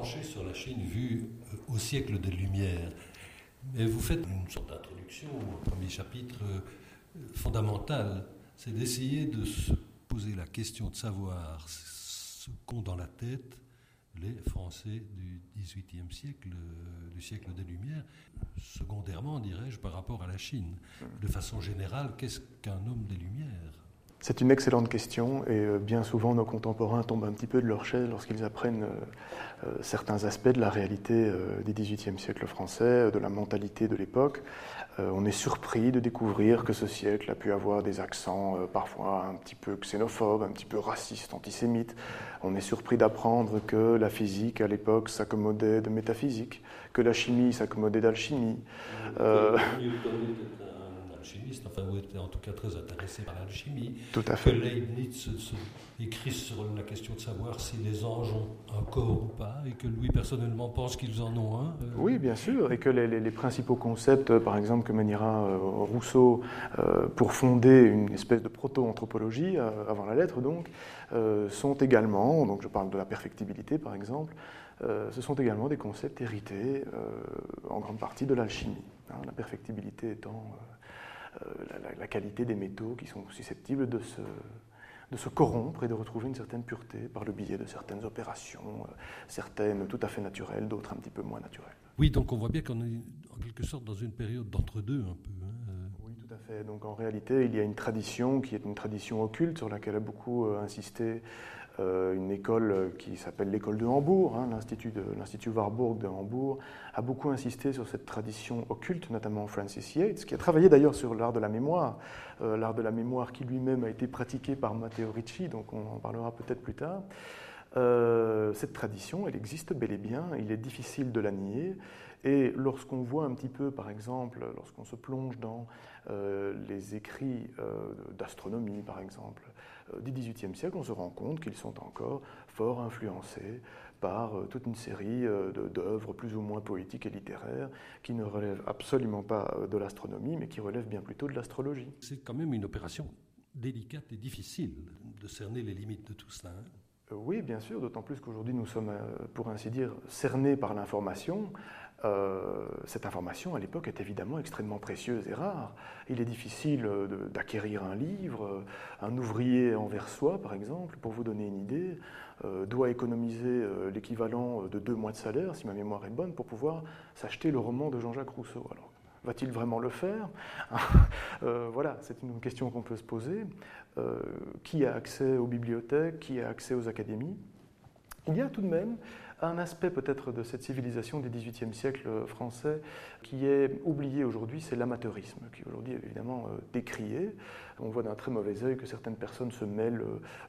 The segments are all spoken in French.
pencher sur la Chine vue au siècle des Lumières. Mais vous faites une sorte d'introduction au premier chapitre fondamental, c'est d'essayer de se poser la question de savoir ce qu'ont dans la tête les Français du XVIIIe siècle, euh, du siècle des Lumières, secondairement, dirais-je, par rapport à la Chine. De façon générale, qu'est-ce qu'un homme des Lumières c'est une excellente question et euh, bien souvent nos contemporains tombent un petit peu de leur chaise lorsqu'ils apprennent euh, certains aspects de la réalité du XVIIIe siècle français, de la mentalité de l'époque. Euh, on est surpris de découvrir que ce siècle a pu avoir des accents euh, parfois un petit peu xénophobes, un petit peu racistes, antisémites. On est surpris d'apprendre que la physique à l'époque s'accommodait de métaphysique, que la chimie s'accommodait d'alchimie. Euh, alchimiste, enfin, vous étiez en tout cas très intéressé par l'alchimie. Tout à fait. Que Leibniz écrit sur la question de savoir si les anges ont un corps ou pas, et que lui personnellement pense qu'ils en ont un. Euh. Oui, bien sûr, et que les, principaux concepts, par exemple, que maniera euh, Rousseau euh, pour fonder une espèce de proto-anthropologie, avant la lettre donc, sont également, donc je parle de la perfectibilité par exemple, ce sont également des concepts hérités en grande partie de l'alchimie, hein, la perfectibilité étant la, qualité des métaux qui sont susceptibles de se, de se corrompre et de retrouver une certaine pureté par le biais de certaines opérations, euh, certaines tout à fait naturelles, d'autres un petit peu moins naturelles. Oui, donc on voit bien qu'on est en quelque sorte dans une période d'entre-deux un peu. Hein, euh. Oui, tout à fait. Donc en réalité, il y a une tradition qui est une tradition occulte sur laquelle a beaucoup euh, insisté une école qui s'appelle l'école de Hambourg, hein, l'Institut Warburg de Hambourg, a beaucoup insisté sur cette tradition occulte, notamment Francis Yates, qui a travaillé d'ailleurs sur l'art de la mémoire, euh, l'art de la mémoire qui lui-même a été pratiqué par Matteo Ricci, donc on en parlera peut-être plus tard. Euh, cette tradition, elle existe bel et bien, il est difficile de la nier. Et lorsqu'on voit un petit peu, par exemple, lorsqu'on se plonge dans les écrits d'astronomie, par exemple, euh, du XVIIIe siècle, on se rend compte qu'ils sont encore fort influencés par euh, toute une série euh, d'œuvres plus ou moins poétiques et littéraires qui ne relèvent absolument pas de l'astronomie, mais qui relèvent bien plutôt de l'astrologie. C'est quand même une opération délicate et difficile de cerner les limites de tout cela. Hein. oui, bien sûr, d'autant plus qu'aujourd'hui nous sommes, pour ainsi dire, cernés par l'information. Euh, cette information, à l'époque, est évidemment extrêmement précieuse et rare. Il est difficile euh, d'acquérir un livre. Euh, un ouvrier envers soi, par exemple, pour vous donner une idée, doit économiser l'équivalent de deux mois de salaire, si ma mémoire est bonne, pour pouvoir s'acheter le roman de Jean-Jacques Rousseau. Alors, va-t-il vraiment le faire Voilà, c'est une question qu'on peut se poser. qui a accès aux bibliothèques Qui a accès aux académies? Il y a tout de même un aspect peut-être de cette civilisation du XVIIIe siècle français qui est oublié aujourd'hui, c'est l'amateurisme, qui aujourd'hui est évidemment euh, décrié. On voit d'un très mauvais œil que certaines personnes se mêlent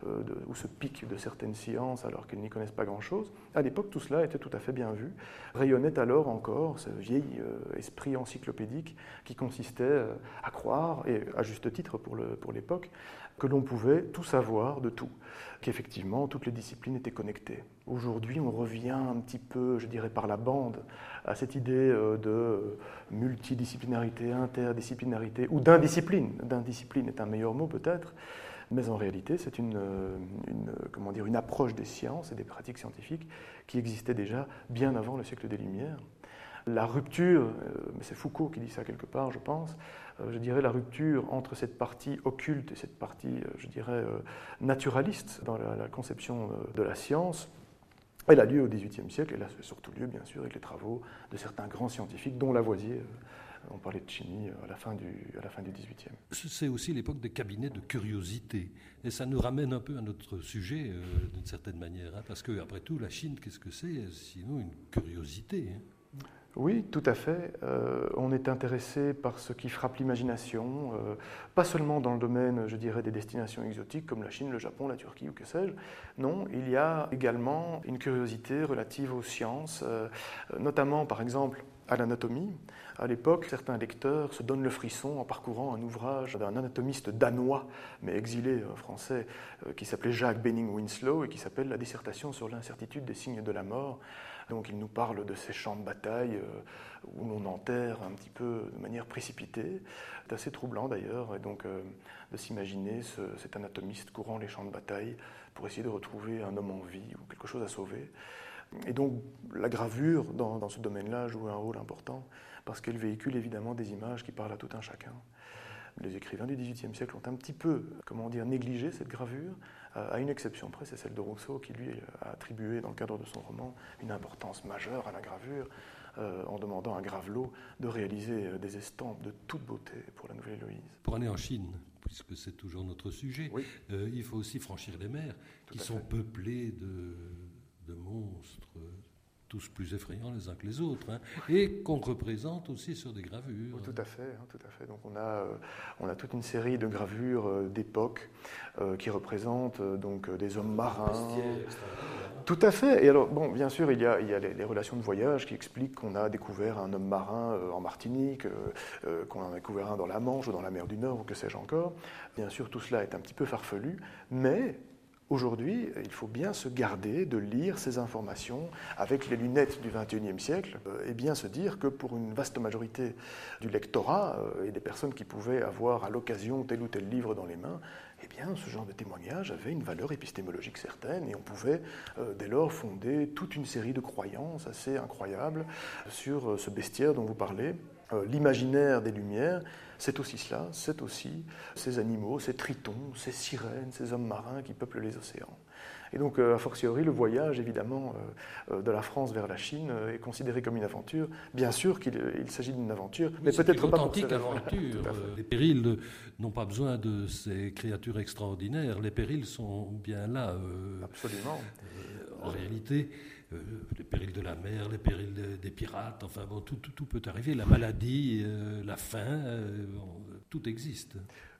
euh, ou se piquent de certaines sciences alors qu'elles n'y connaissent pas grand-chose. À l'époque, tout cela était tout à fait bien vu. Rayonnait alors encore ce vieil euh, esprit encyclopédique qui consistait à croire, et à juste titre pour l'époque, que l'on pouvait tout savoir de tout, qu'effectivement toutes les disciplines étaient connectées. Aujourd'hui, on revient un petit peu, je dirais, par la bande à cette idée euh, de multidisciplinarité, interdisciplinarité ou d'indiscipline. D'indiscipline est un meilleur mot peut-être, mais en réalité, c'est une, comment dire, une approche des sciences et des pratiques scientifiques qui existait déjà bien avant le siècle des Lumières. La rupture, euh, mais c'est Foucault qui dit ça quelque part, je pense, je dirais, la rupture entre cette partie occulte et cette partie, euh, je dirais, euh, naturaliste dans la, conception de la science, elle a lieu au XVIIIe siècle, là, c'est surtout lieu, bien sûr, avec les travaux de certains grands scientifiques, dont Lavoisier. On parlait de chimie à la fin du, à la fin du XVIIIe. C'est aussi l'époque des cabinets de curiosité. Et ça nous ramène un peu à notre sujet, d'une certaine manière. Hein, parce que, après tout, la Chine, qu'est-ce que c'est? Sinon, une curiosité. Hein. Oui, tout à fait. Euh, on est intéressé par ce qui frappe l'imagination, euh, pas seulement dans le domaine, je dirais, des destinations exotiques comme la Chine, le Japon, la Turquie ou que sais-je. Non, il y a également une curiosité relative aux sciences, euh, notamment, par exemple, à l'anatomie. À l'époque, certains lecteurs se donnent le frisson en parcourant un ouvrage d'un anatomiste danois, mais exilé français, qui s'appelait Jacques Benning Winslow et qui s'appelle La dissertation sur l'incertitude des signes de la mort. Donc il nous parle de ces champs de bataille euh, où l'on enterre un petit peu de manière précipitée. C'est assez troublant d'ailleurs, et donc euh, de s'imaginer cet anatomiste courant les champs de bataille pour essayer de retrouver un homme en vie ou quelque chose à sauver. Et donc la gravure dans, dans ce domaine-là joue un rôle important parce qu'elle véhicule évidemment des images qui parlent à tout un chacun. Les écrivains du XVIIIe siècle ont un petit peu, comment dire, négligé cette gravure, à une exception près, c'est celle de Rousseau qui lui a attribué dans le cadre de son roman une importance majeure à la gravure, euh, en demandant à Gravelot de réaliser euh, des estampes de toute beauté pour la Nouvelle Héloïse. Pour aller en Chine, puisque c'est toujours notre sujet, euh, il faut aussi franchir les mers qui sont peuplées de, de monstres tous plus effrayants les uns que les autres, hein, et qu'on représente aussi sur des gravures. tout à fait, hein, tout à fait. Donc on a, euh, on a toute une série de gravures euh, d'époque euh, qui représentent donc des hommes marins. Tout à fait. Et alors, bon, bien sûr, il y a, il y a les, relations de voyage qui expliquent qu'on a découvert un homme marin en Martinique, qu'on en a découvert un dans la Manche ou dans la mer du Nord, ou que sais-je encore. Bien sûr, tout cela est un petit peu farfelu, mais Aujourd'hui, il faut bien se garder de lire ces informations avec les lunettes du XXIe siècle euh, et bien se dire que pour une vaste majorité du lectorat euh, et des personnes qui pouvaient avoir à l'occasion tel ou tel livre dans les mains, eh bien, ce genre de témoignage avait une valeur épistémologique certaine et on pouvait euh, dès lors fonder toute une série de croyances assez incroyables sur ce bestiaire dont vous parlez. L'imaginaire des Lumières, c'est aussi cela, c'est aussi ces animaux, ces tritons, ces sirènes, ces hommes marins qui peuplent les océans. Et donc, euh, a fortiori, le voyage, évidemment, euh, euh, de la France vers la Chine est considéré comme une aventure. Bien sûr qu'il s'agit d'une aventure, mais peut-être pas authentique aventure. les périls n'ont pas besoin de ces créatures extraordinaires. Les périls sont bien là. Absolument. en réalité, euh, les périls de la mer, les périls des pirates, enfin bon, tout, tout, peut arriver, la maladie, euh, la faim, euh, tout existe.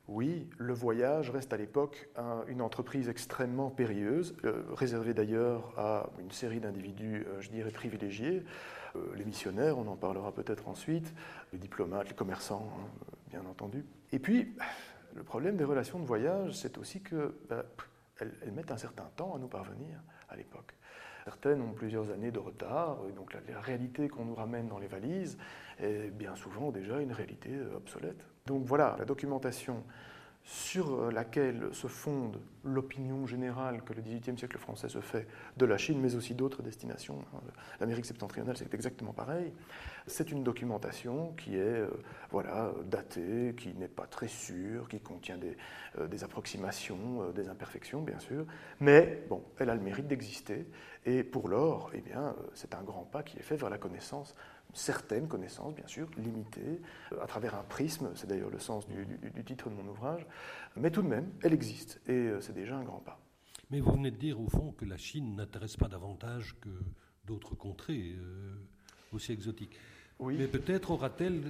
Oui, le voyage reste à l'époque une entreprise extrêmement périlleuse, réservée d'ailleurs à une série d'individus, je dirais, privilégiés. les missionnaires, on en parlera peut-être ensuite, les diplomates, les commerçants, hein, bien entendu. Et puis, le problème des relations de voyage, c'est aussi qu'elles bah, elles mettent un certain temps à nous parvenir à l'époque. Certaines ont plusieurs années de retard, et donc la, réalité qu'on nous ramène dans les valises est bien souvent déjà une réalité euh, obsolète. Donc voilà, la documentation sur euh, laquelle se fonde l'opinion générale que le XVIIIe siècle français se fait de la Chine, mais aussi d'autres destinations. Hein, L'Amérique septentrionale, c'est exactement pareil. C'est une documentation qui est euh, voilà, datée, qui n'est pas très sûre, qui contient des, des approximations, des imperfections, bien sûr, mais bon, elle a le mérite d'exister et pour l'or, eh bien, euh, c'est un grand pas qui est fait vers la connaissance, certaines connaissances, bien sûr, limitées, euh, à travers un prisme, c'est d'ailleurs le sens du, titre de mon ouvrage, mais tout de même, elle existe, et euh, c'est déjà un grand pas. Mais vous venez de dire, au fond, que la Chine n'intéresse pas davantage que d'autres contrées aussi exotiques. Mais peut-être aura-t-elle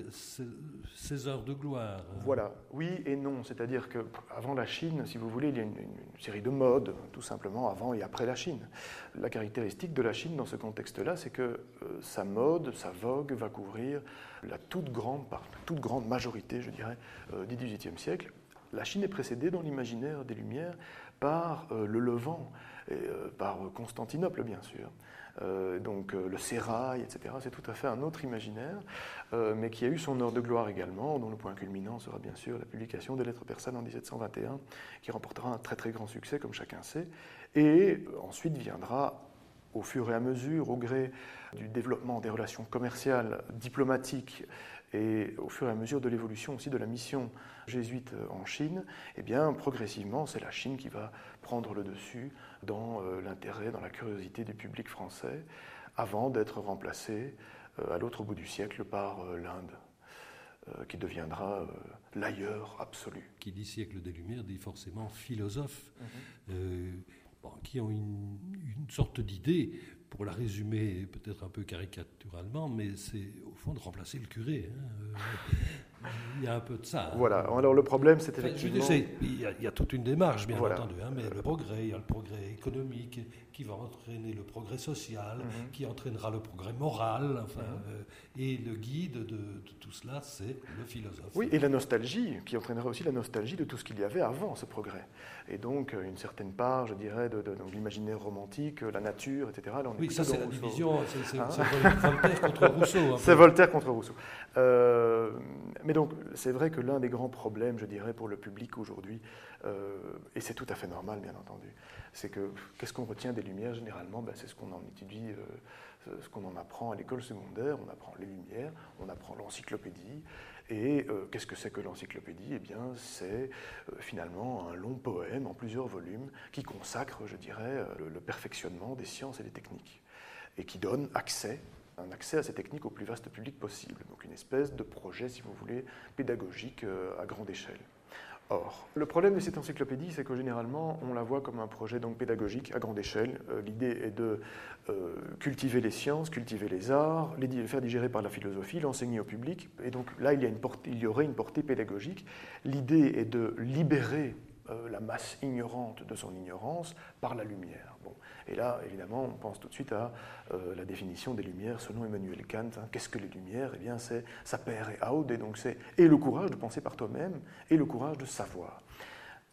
ses heures de gloire. Voilà, oui et non. C'est-à-dire qu'avant la Chine, si vous voulez, il y a une, série de modes, tout simplement, avant et après la Chine. La caractéristique de la Chine dans ce contexte-là, c'est que euh, sa mode, sa vogue va couvrir la toute grande, part, toute grande majorité, je dirais, euh, du XVIIIe siècle. La Chine est précédée dans l'imaginaire des Lumières par euh, le Levant, et, par Constantinople, bien sûr. Euh, donc euh, le sérail, etc. C'est tout à fait un autre imaginaire, euh, mais qui a eu son heure de gloire également, dont le point culminant sera bien sûr la publication des lettres persanes en 1721, qui remportera un très très grand succès, comme chacun sait. Et ensuite viendra au fur et à mesure, au gré du développement des relations commerciales, diplomatiques et au fur et à mesure de l'évolution aussi de la mission jésuite en Chine, eh bien, progressivement, c'est la Chine qui va prendre le dessus dans euh, l'intérêt, dans la curiosité du public français, avant d'être remplacée euh, à l'autre bout du siècle par euh, l'Inde, qui deviendra l'ailleurs absolu. Qui dit siècle des Lumières dit forcément philosophe, mhm. qui ont une, une sorte d'idée pour la résumer peut-être un peu caricaturalement, mais c'est au fond de remplacer le curé. Hein. Euh, il y a un peu de ça. Hein. Voilà. Alors le problème, c'est effectivement. il, y a, toute une démarche, bien entendu, hein, mais le progrès, il y a le progrès économique qui va entraîner le progrès social, mhm. qui entraînera le progrès moral, enfin, mhm. euh, et le guide de, tout cela, c'est le philosophe. Oui, et la nostalgie, qui entraînera aussi la nostalgie de tout ce qu'il y avait avant ce progrès. Et donc une certaine part, je dirais, de, l'imaginaire romantique, la nature, etc. Oui, ça c'est la division, c'est hein Voltaire contre Rousseau. C'est Voltaire contre Rousseau. Euh, Mais donc, c'est vrai que l'un des grands problèmes, je dirais, pour le public aujourd'hui, et c'est tout à fait normal, bien entendu, c'est que qu'est-ce qu'on retient des Lumières généralement ben, C'est ce qu'on en étudie, ce qu'on en apprend à l'école secondaire. On apprend les Lumières, on apprend l'encyclopédie, et euh, qu'est-ce que c'est que l'encyclopédie? Eh bien, c'est euh, finalement un long poème en plusieurs volumes qui consacre, je dirais, euh, le, perfectionnement des sciences et des techniques et qui donne accès, un accès à ces techniques au plus vaste public possible. Donc une espèce de projet, si vous voulez, pédagogique à grande échelle. Or, le problème de cette encyclopédie, c'est que généralement, on la voit comme un projet donc pédagogique à grande échelle. Euh, l'idée est de euh, cultiver les sciences, cultiver les arts, les faire digérer par la philosophie, l'enseigner au public. Et donc là, il y, a une il y aurait une portée pédagogique. L'idée est de libérer euh, la masse ignorante de son ignorance par la lumière. Bon. Et là, évidemment, on pense tout de suite à euh, la définition des lumières selon Emmanuel Kant. Hein. Qu'est-ce que les lumières? Eh bien, c'est ça père et out, et donc c'est et le courage de penser par toi-même, et le courage de savoir.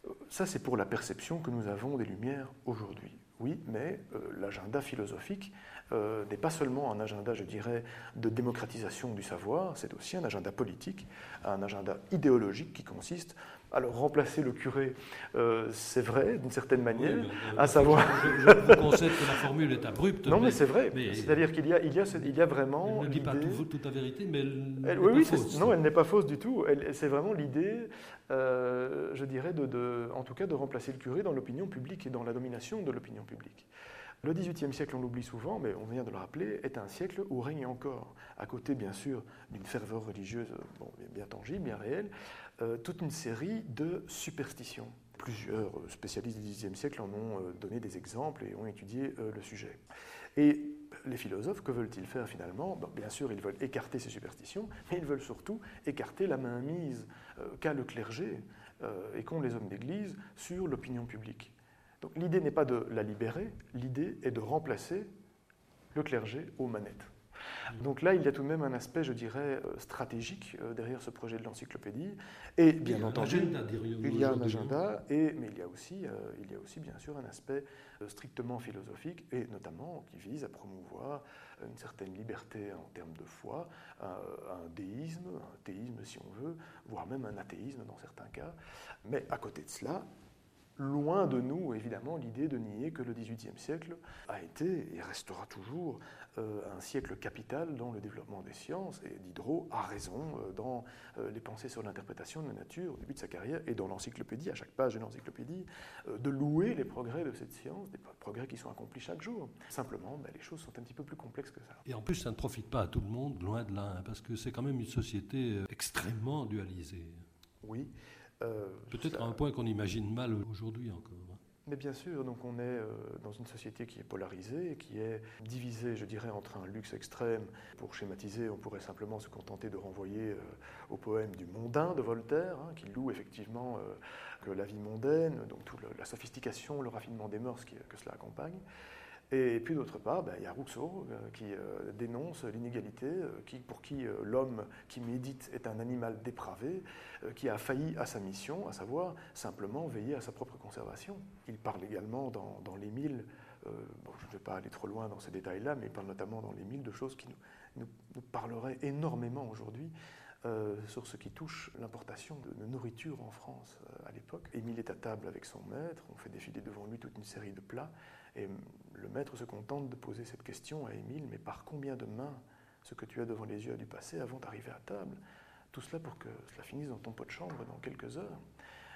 Euh, ça, c'est pour la perception que nous avons des lumières aujourd'hui. Oui, mais l'agenda philosophique n'est pas seulement un agenda, je dirais, de démocratisation du savoir, c'est aussi un agenda politique, un agenda idéologique qui consiste alors remplacer le curé, euh, c'est vrai, d'une certaine manière, à savoir... Je, je, vous concède que la formule est abrupte. Non, mais, c'est vrai. C'est-à-dire qu'il y a, il y, a, il y a vraiment... Elle ne dit pas toute la vérité, mais elle, oui, pas fausse. Non, elle n'est pas fausse du tout. C'est vraiment l'idée, euh, je dirais, de, de, en tout cas, de remplacer le curé dans l'opinion publique et dans la domination de l'opinion publique. Le XVIIIe siècle, on l'oublie souvent, mais on vient de le rappeler, est un siècle où règne encore, à côté bien sûr d'une ferveur religieuse bon, bien tangible, bien réelle, euh, toute une série de superstitions. Plusieurs spécialistes du XVIIIe siècle en ont euh, donné des exemples et ont étudié euh, le sujet. Et les philosophes, que veulent-ils faire finalement? Bien sûr, ils veulent écarter ces superstitions, mais ils veulent surtout écarter la mainmise qu'a le clergé et qu'ont les hommes d'Église sur l'opinion publique. Donc l'idée n'est pas de la libérer, l'idée est de remplacer le clergé aux manettes. Donc là, il y a tout de même un aspect, je dirais, euh, stratégique euh, derrière ce projet de l'encyclopédie. Et bien entendu, il y a un agenda, et, mais il y, a aussi, euh, il y a aussi bien sûr un aspect strictement philosophique, et notamment qui vise à promouvoir une certaine liberté en termes de foi, un déisme, un théisme si on veut, voire même un athéisme dans certains cas. Mais à côté de cela, loin de nous, évidemment, l'idée de nier que le XVIIIe siècle a été et restera toujours euh, un siècle capital dans le développement des sciences. Et Diderot a raison euh, dans euh, les pensées sur l'interprétation de la nature au début de sa carrière et dans l'encyclopédie, à chaque page de l'encyclopédie, de louer les progrès de cette science, des progrès qui sont accomplis chaque jour. Simplement, ben, les choses sont un petit peu plus complexes que ça. Et en plus, ça ne profite pas à tout le monde, loin de là, hein, parce que c'est quand même une société extrêmement dualisée. Oui. Peut-être à un point qu'on imagine mal aujourd'hui encore. Mais bien sûr, donc on est euh, dans une société qui est polarisée, qui est divisée, je dirais, entre un luxe extrême. Pour schématiser, on pourrait simplement se contenter de renvoyer euh, au poème du mondain de Voltaire, hein, qui loue effectivement euh, que la vie mondaine, donc toute la sophistication, le raffinement des mœurs que cela accompagne. Et puis d'autre part, ben, il y a Rousseau euh, qui euh, dénonce l'inégalité, euh, pour qui l'homme qui médite est un animal dépravé, qui a failli à sa mission, à savoir simplement veiller à sa propre conservation. Il parle également dans, les mille, bon, je ne vais pas aller trop loin dans ces détails-là, mais il parle notamment dans les mille de choses qui nous, parleraient énormément aujourd'hui. Sur ce qui touche l'importation de, nourriture en France à l'époque. Émile est à table avec son maître, on fait défiler devant lui toute une série de plats, et le maître se contente de poser cette question à Émile, mais par combien de mains ce que tu as devant les yeux a dû passer avant d'arriver à table? Tout cela pour que cela finisse dans ton pot de chambre dans quelques heures.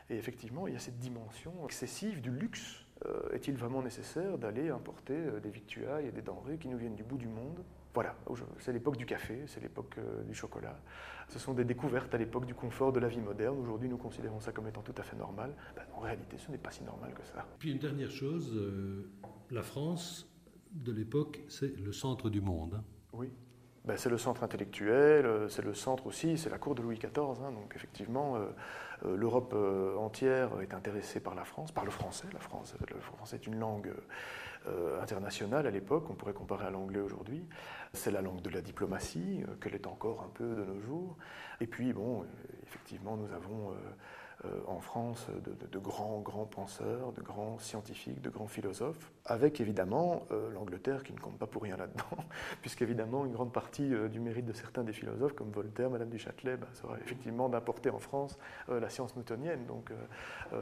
Et effectivement, il y a cette dimension excessive du luxe. Euh, est-il vraiment nécessaire d'aller importer euh, des victuailles et des denrées qui nous viennent du bout du monde? Voilà, c'est l'époque du café, c'est l'époque euh, du chocolat. Ce sont des découvertes à l'époque du confort de la vie moderne. Aujourd'hui, nous considérons ça comme étant tout à fait normal. Ben, en réalité, ce n'est pas si normal que ça. Puis une dernière chose, la France de l'époque, c'est le centre du monde. Hein. Oui. Ben, c'est le centre intellectuel, euh, c'est le centre aussi, c'est la cour de Louis XIV. Hein. donc effectivement, euh, euh, l'Europe entière est intéressée par la France, par le français. La France, le français est une langue internationale à l'époque, on pourrait comparer à l'anglais aujourd'hui. C'est la langue de la diplomatie, qu'elle est encore un peu de nos jours. Et puis, bon, effectivement, nous avons en France de, grands, grands penseurs, de grands scientifiques, de grands philosophes, avec évidemment l'Angleterre qui ne compte pas pour rien là-dedans, puisqu'évidemment une grande partie du mérite de certains des philosophes, comme Voltaire, Madame du Châtelet, bah, sera effectivement d'apporter en France la science newtonienne. Donc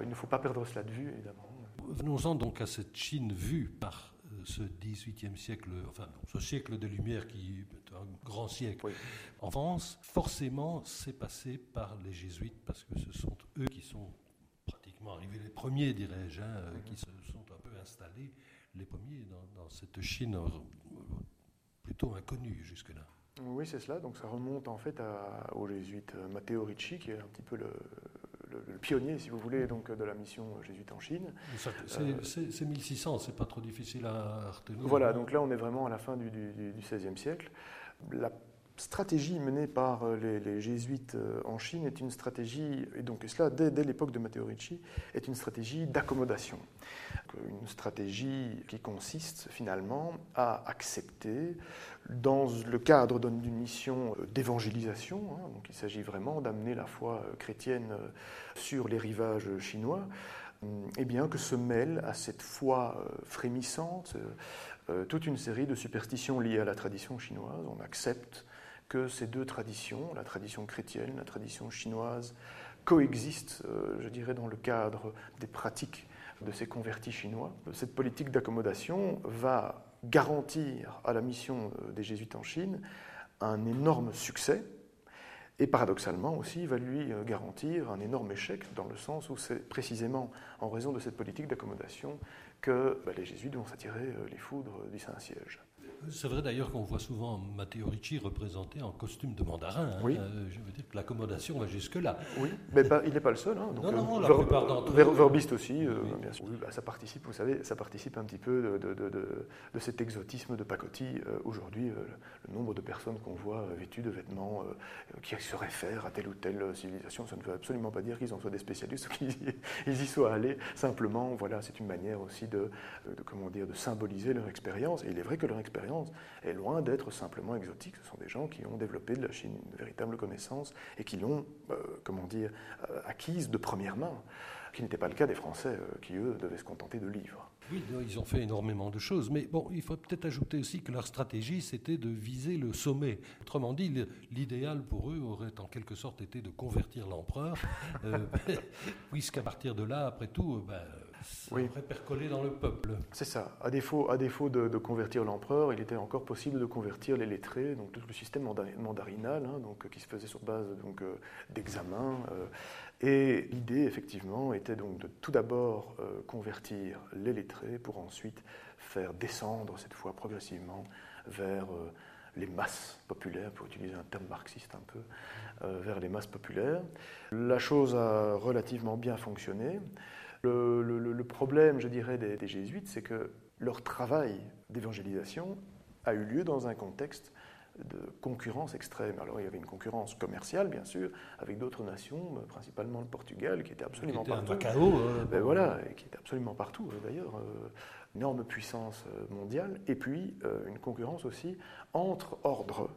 il ne faut pas perdre cela de vue, évidemment. Venons-en donc à cette Chine vue par ce XVIIIe siècle, enfin ce siècle des Lumières qui est un grand siècle en France, forcément c'est passé par les jésuites parce que ce sont eux qui sont pratiquement arrivés les premiers, dirais-je, hein, mhm. qui se sont un peu installés, les premiers dans, cette Chine euh, plutôt inconnue jusque-là. Oui, c'est cela. Donc ça remonte en fait à, aux jésuites Matteo Ricci, qui est un petit peu le, le, pionnier, si vous voulez, donc, de la mission jésuite en Chine. C'est 1600, c'est pas trop difficile à retenir. Voilà, donc là on est vraiment à la fin du, XVIe siècle. La stratégie menée par les, jésuites euh, en Chine est une stratégie, et donc cela dès, l'époque de Matteo Ricci, est une stratégie d'accommodation. Une stratégie qui consiste finalement à accepter dans le cadre d'une mission euh, d'évangélisation. Hein, donc il s'agit vraiment d'amener la foi euh, chrétienne euh, sur les rivages chinois. Et eh bien que se mêle à cette foi frémissante toute une série de superstitions liées à la tradition chinoise. On accepte que ces deux traditions, la tradition chrétienne, la tradition chinoise, coexistent, je dirais, dans le cadre des pratiques de ces convertis chinois. Cette politique d'accommodation va garantir à la mission euh, des jésuites en Chine un énorme succès, et paradoxalement aussi, va lui euh, garantir un énorme échec, dans le sens où c'est précisément en raison de cette politique d'accommodation que bah, les jésuites vont s'attirer euh, les foudres du Saint-Siège. C'est vrai d'ailleurs qu'on voit souvent Matteo Ricci représenté en costume de mandarin. Hein. Oui. Euh, je veux dire que l'accommodation va jusque-là. Oui, mais il n'est pas le seul. Hein. non, non, euh, la plupart d'entre eux. Verbiste aussi, euh, bien sûr. Bah, ça participe, vous savez, ça participe un petit peu de, de, de, cet exotisme de pacotille. Aujourd'hui, le nombre de personnes qu'on voit vêtues de vêtements qui se réfèrent à telle ou telle civilisation, ça ne veut absolument pas dire qu'ils en soient des spécialistes ou qu'ils y, soient allés. Simplement, voilà, c'est une manière aussi de, comment dire, de symboliser leur expérience. Et il est vrai que leur expérience est loin d'être simplement exotique. Ce sont des gens qui ont développé de la Chine une véritable connaissance et qui l'ont, euh, comment dire, euh, acquise de première main, qui n'était pas le cas des Français euh, qui, eux, devaient se contenter de livres. Oui, ils ont fait énormément de choses, mais bon, il faut peut-être ajouter aussi que leur stratégie, c'était de viser le sommet. Autrement dit, l'idéal pour eux aurait en quelque sorte été de convertir l'empereur, puisqu'à partir de là, après tout, ben, oui. percoler dans le peuple. C'est ça. À défaut, à défaut de, convertir l'empereur, il était encore possible de convertir les lettrés, donc tout le système mandarinal, hein, donc, qui se faisait sur base donc, euh, d'examens. Euh, et l'idée, effectivement, était donc de tout d'abord euh, convertir les lettrés pour ensuite faire descendre, cette fois progressivement, vers les masses populaires, pour utiliser un terme marxiste un peu, vers les masses populaires. La chose a relativement bien fonctionné. Le, problème, je dirais, des, jésuites, c'est que leur travail d'évangélisation a eu lieu dans un contexte de concurrence extrême. Alors il y avait une concurrence commerciale, bien sûr, avec d'autres nations, euh, principalement le Portugal, qui était absolument qui était partout. Un Macao, euh, ben voilà, qui était absolument partout euh, d'ailleurs, énorme puissance mondiale, et puis une concurrence aussi entre ordres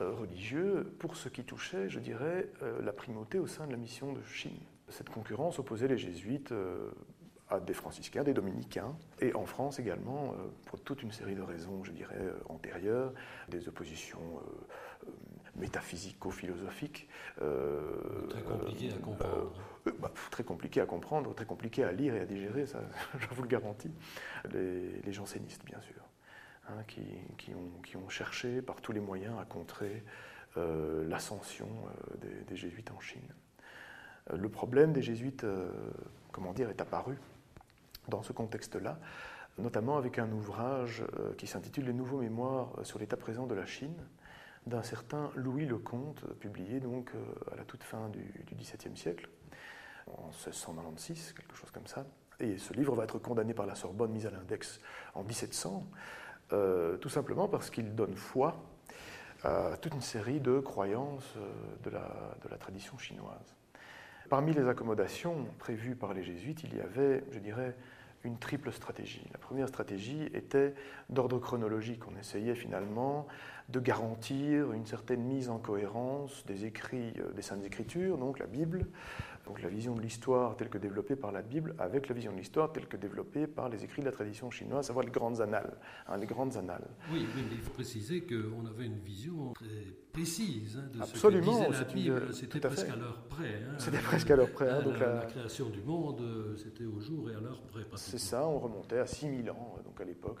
religieux pour ce qui touchait, je dirais, la primauté au sein de la mission de Chine. Cette concurrence opposait les jésuites euh, à des franciscains, des dominicains, et en France également, euh, pour toute une série de raisons, je dirais, euh, antérieures, des oppositions métaphysico-philosophiques. très compliquées à comprendre. Bah, très compliquées à comprendre, très compliquées à lire et à digérer, ça, je vous le garantis. Les, jansénistes, bien sûr, hein, qui, ont, cherché par tous les moyens à contrer l'ascension des jésuites en Chine. Euh, le problème des jésuites, euh, comment dire, est apparu dans ce contexte-là, notamment avec un ouvrage euh, qui s'intitule Les nouveaux mémoires sur l'état présent de la Chine, d'un certain Louis Lecomte, publié donc à la toute fin du XVIIe siècle, en 1696, quelque chose comme ça. Et ce livre va être condamné par la Sorbonne, mis à l'index en 1700, tout simplement parce qu'il donne foi à toute une série de croyances de la tradition chinoise. Parmi les accommodations prévues par les jésuites, il y avait, je dirais, une triple stratégie. La première stratégie était d'ordre chronologique. On essayait finalement de garantir une certaine mise en cohérence des écrits euh, des Saintes Écritures, donc la Bible, Donc la vision de l'histoire telle que développée par la Bible avec la vision de l'histoire telle que développée par les écrits de la tradition chinoise, à savoir les grandes annales. Hein, les grandes annales. Oui, mais il faut préciser qu'on avait une vision très précise hein, de Absolument, ce que disait la Bible. C'était presque à l'heure près. Hein. C'était presque à l'heure près. Hein, donc la, la, création du monde, euh, c'était au jour et à l'heure près. C'est ça, on remontait à 6000 ans, donc à l'époque.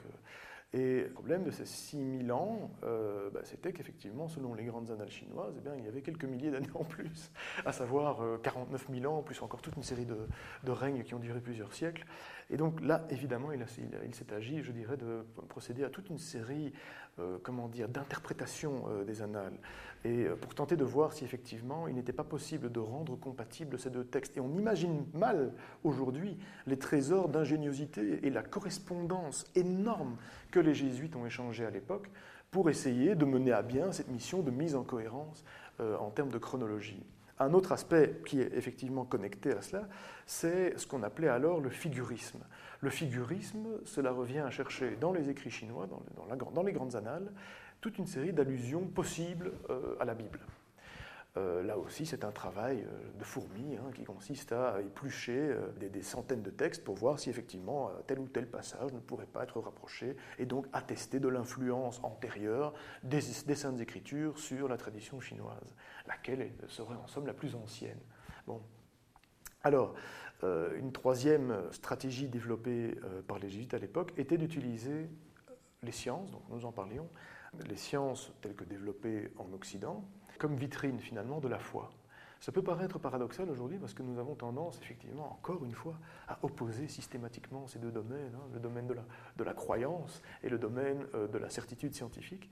Et le problème de ces 6000 ans, euh, bah, c'était qu'effectivement, selon les grandes annales chinoises, eh bien, il y avait quelques milliers d'années en plus, à savoir 49 euh, 000 ans, plus encore toute une série de, règnes qui ont duré plusieurs siècles. Et donc là, évidemment, il, il, s'est agi, je dirais, de procéder à toute une série, euh, comment dire, d'interprétations euh, des annales, et euh, pour tenter de voir si effectivement il n'était pas possible de rendre compatibles ces deux textes. Et on imagine mal aujourd'hui les trésors d'ingéniosité et la correspondance énorme que les jésuites ont échangé à l'époque pour essayer de mener à bien cette mission de mise en cohérence en termes de chronologie. Un autre aspect qui est effectivement connecté à cela, c'est ce qu'on appelait alors le figurisme. Le figurisme, cela revient à chercher dans les écrits chinois, dans, les grandes annales, toute une série d'allusions possibles euh, à la Bible. Euh, là aussi, c'est un travail euh, de fourmi hein, qui consiste à éplucher des, centaines de textes pour voir si effectivement tel ou tel passage ne pourrait pas être rapproché et donc attester de l'influence antérieure des, des Saintes Écritures sur la tradition chinoise laquelle serait en somme la plus ancienne. Bon. Alors, une troisième stratégie développée par les jésuites à l'époque était d'utiliser les sciences, donc nous en parlions, les sciences telles que développées en Occident, comme vitrine finalement de la foi. Ça peut paraître paradoxal aujourd'hui parce que nous avons tendance, effectivement, encore une fois, à opposer systématiquement ces deux domaines, hein, le domaine de la, de la, croyance et le domaine euh, de la certitude scientifique.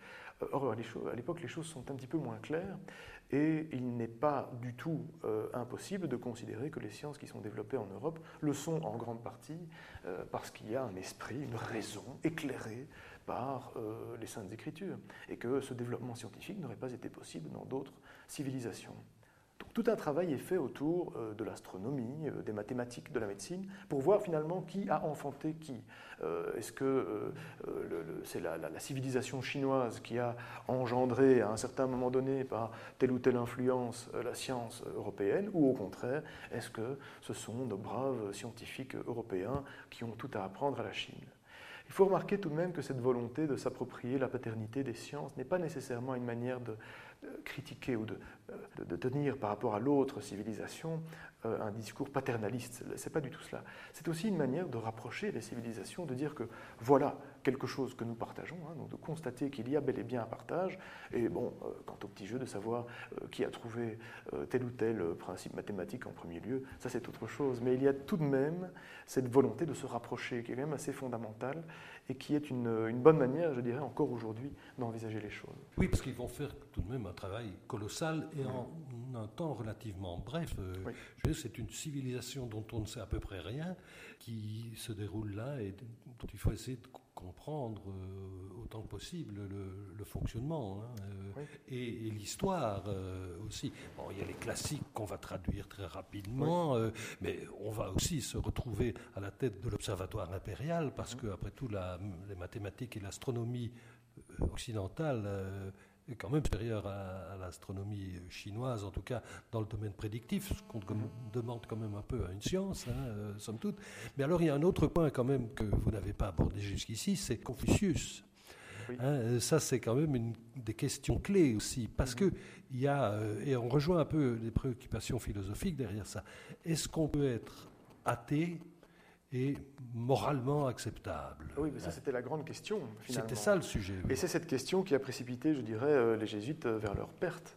or, à l'époque, les choses sont un petit peu moins claires et il n'est pas du tout euh, impossible de considérer que les sciences qui sont développées en Europe le sont en grande partie euh, parce qu'il y a un esprit, une raison éclairée par euh, les saintes écritures, et que ce développement scientifique n'aurait pas été possible dans d'autres civilisations. Tout un travail est fait autour euh, de l'astronomie, euh, des mathématiques, de la médecine, pour voir finalement qui a enfanté qui. Est-ce que c'est la, civilisation chinoise qui a engendré à un certain moment donné par telle ou telle influence la science européenne, ou au contraire, est-ce que ce sont nos braves scientifiques européens qui ont tout à apprendre à la Chine? Il faut remarquer tout de même que cette volonté de s'approprier la paternité des sciences n'est pas nécessairement une manière de, critiquer ou de, de, tenir par rapport à l'autre civilisation euh, un discours paternaliste. Ce n'est pas du tout cela. C'est aussi une manière de rapprocher les civilisations, de dire que voilà quelque chose que nous partageons, hein, donc de constater qu'il y a bel et bien un partage. Et bon, euh, quant au petit jeu de savoir euh, qui a trouvé tel ou tel principe mathématique en premier lieu, ça c'est autre chose. Mais il y a tout de même cette volonté de se rapprocher qui est quand même assez fondamentale et qui est une, bonne manière, je dirais, encore aujourd'hui, d'envisager les choses. Oui, parce qu'ils vont faire tout de même un travail colossal et en un temps relativement bref. Euh, je veux c'est une civilisation dont on ne sait à peu près rien qui se déroule là et dont il faut essayer de comprendre euh, autant que possible le, fonctionnement hein, euh, et, l'histoire aussi. Bon, il y a les classiques qu'on va traduire très rapidement, mais on va aussi se retrouver à la tête de l'Observatoire impérial parce que, après tout, la, les mathématiques et l'astronomie occidentale est quand même supérieur à, l'astronomie chinoise, en tout cas dans le domaine prédictif, ce qu'on demande quand même un peu à une science, hein, euh, somme toute. Mais alors il y a un autre point quand même que vous n'avez pas abordé jusqu'ici, c'est Confucius. Hein, ça, c'est quand même une des questions clés aussi, parce que il y a, euh, et on rejoint un peu les préoccupations philosophiques derrière ça. Est-ce qu'on peut être athée et moralement acceptable Oui, mais ça c'était la grande question. C'était ça le sujet. Et c'est cette question qui a précipité, je dirais, euh, les jésuites euh, vers leur perte.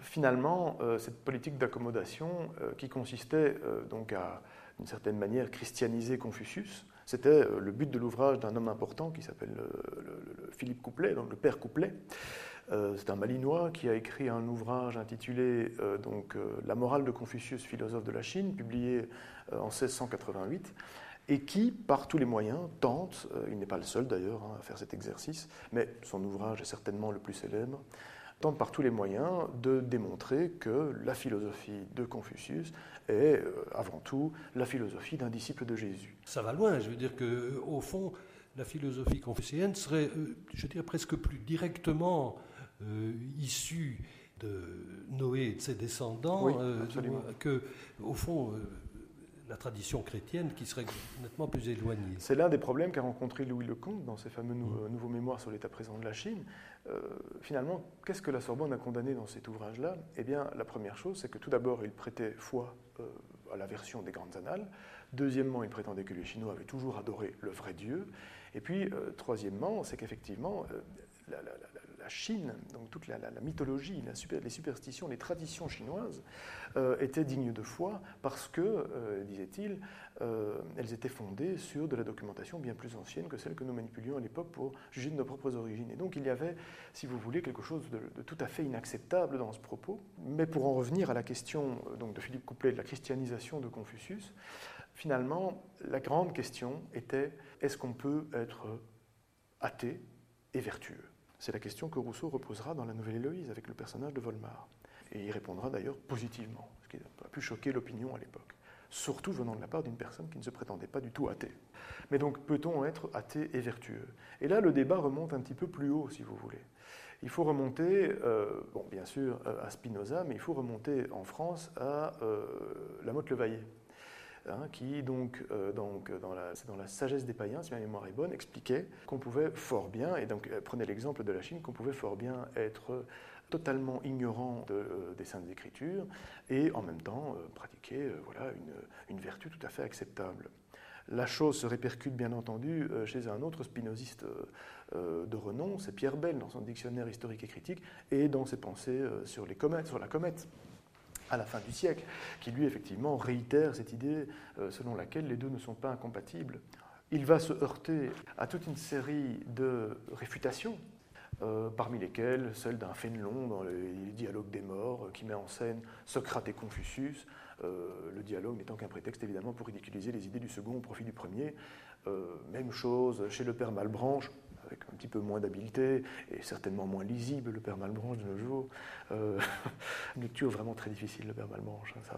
Finalement, euh, cette politique d'accommodation qui consistait donc à, d'une certaine manière, christianiser Confucius, c'était le but de l'ouvrage d'un homme important qui s'appelle Philippe Couplet, donc le père Couplet. C'est un Malinois qui a écrit un ouvrage intitulé donc, La morale de Confucius, philosophe de la Chine, publié en 1688 et qui, par tous les moyens, tente, euh, il n'est pas le seul d'ailleurs hein, à faire cet exercice, mais son ouvrage est certainement le plus célèbre, tente par tous les moyens de démontrer que la philosophie de Confucius est euh, avant tout la philosophie d'un disciple de Jésus. Ça va loin, je veux dire que au fond, la philosophie confucienne serait, euh, je dirais presque plus directement issue de Noé et de ses descendants, que, au fond, la tradition chrétienne qui serait nettement plus éloignée. C'est l'un des problèmes qu'a rencontré Louis Lecomte dans ses fameux mm. nouveaux mémoires sur l'état présent de la Chine. Euh, finalement, qu'est-ce que la Sorbonne a condamné dans cet ouvrage-là? Eh bien, la première chose, c'est que tout d'abord, il prêtait foi euh, à la version des grandes annales. Deuxièmement, il prétendait que les Chinois avaient toujours adoré le vrai Dieu. Et puis, euh, troisièmement, c'est qu'effectivement, la, Chine, donc toute la, mythologie, les superstitions, les traditions chinoises euh, étaient dignes de foi parce que, euh, disait-il, euh, elles étaient fondées sur de la documentation bien plus ancienne que celle que nous manipulions à l'époque pour juger de nos propres origines. Et donc il y avait, si vous voulez, quelque chose de, tout à fait inacceptable dans ce propos. Mais pour en revenir à la question de Philippe Couplet de la christianisation de Confucius, finalement, la grande question était est-ce qu'on peut être athée et vertueux? C'est la question que Rousseau reposera dans la Nouvelle Héloïse avec le personnage de Volmar. Et il répondra d'ailleurs positivement, ce qui a pu choquer l'opinion à l'époque, surtout venant de la part d'une personne qui ne se prétendait pas du tout athée. Mais donc peut-on être athée et vertueux? Et là, le débat remonte un petit peu plus haut, si vous voulez. Il faut remonter, euh, bien sûr, euh, à Spinoza, mais il faut remonter en France à euh, la motte Levaillé. Hein, qui donc, euh, donc dans, la, dans la sagesse des païens, si ma mémoire est bonne, expliquait qu'on pouvait fort bien, et donc euh, prenez l'exemple de la Chine, qu'on pouvait fort bien être totalement ignorant euh, des saintes écritures et en même temps pratiquer voilà, une, une, vertu tout à fait acceptable. La chose se répercute bien entendu chez un autre spinoziste de renom, c'est Pierre Bell dans son dictionnaire historique et critique et dans ses pensées sur, les comètes, sur la comète à la fin du siècle, qui lui effectivement réitère cette idée euh, selon laquelle les deux ne sont pas incompatibles. Il va se heurter à toute une série de réfutations, euh, parmi lesquelles celle d'un Fénelon dans le dialogue des morts, euh, qui met en scène Socrate et Confucius, le dialogue n'étant qu'un prétexte évidemment pour ridiculiser les idées du second au profit du premier. même chose chez le père Malbranche, avec un petit peu moins d'habileté et certainement moins lisible, le Père Malbranche de nos jours. Euh, une lecture vraiment très difficile, le Père Malbranche. Hein,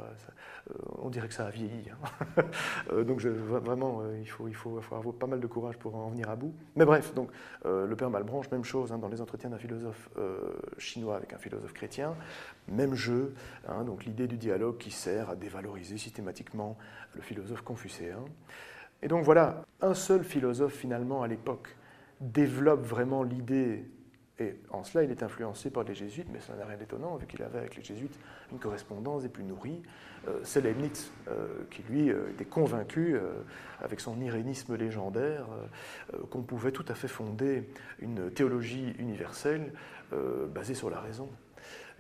euh, on dirait que ça a vieilli. Hein. Euh, donc vraiment, il, faut, avoir pas mal de courage pour en venir à bout. Mais bref, donc le Père Malbranche, même chose hein, dans les entretiens d'un philosophe chinois avec un philosophe chrétien, même jeu. donc l'idée du dialogue qui sert à dévaloriser systématiquement le philosophe confucéen. Et donc voilà, un seul philosophe finalement à l'époque développe vraiment l'idée, et en cela il est influencé par les jésuites, mais ça n'a rien d'étonnant vu qu'il avait avec les jésuites une correspondance des plus nourries. Euh, c'est Leibniz euh, qui lui euh, était convaincu, avec son irénisme légendaire, qu'on pouvait tout à fait fonder une théologie universelle basée sur la raison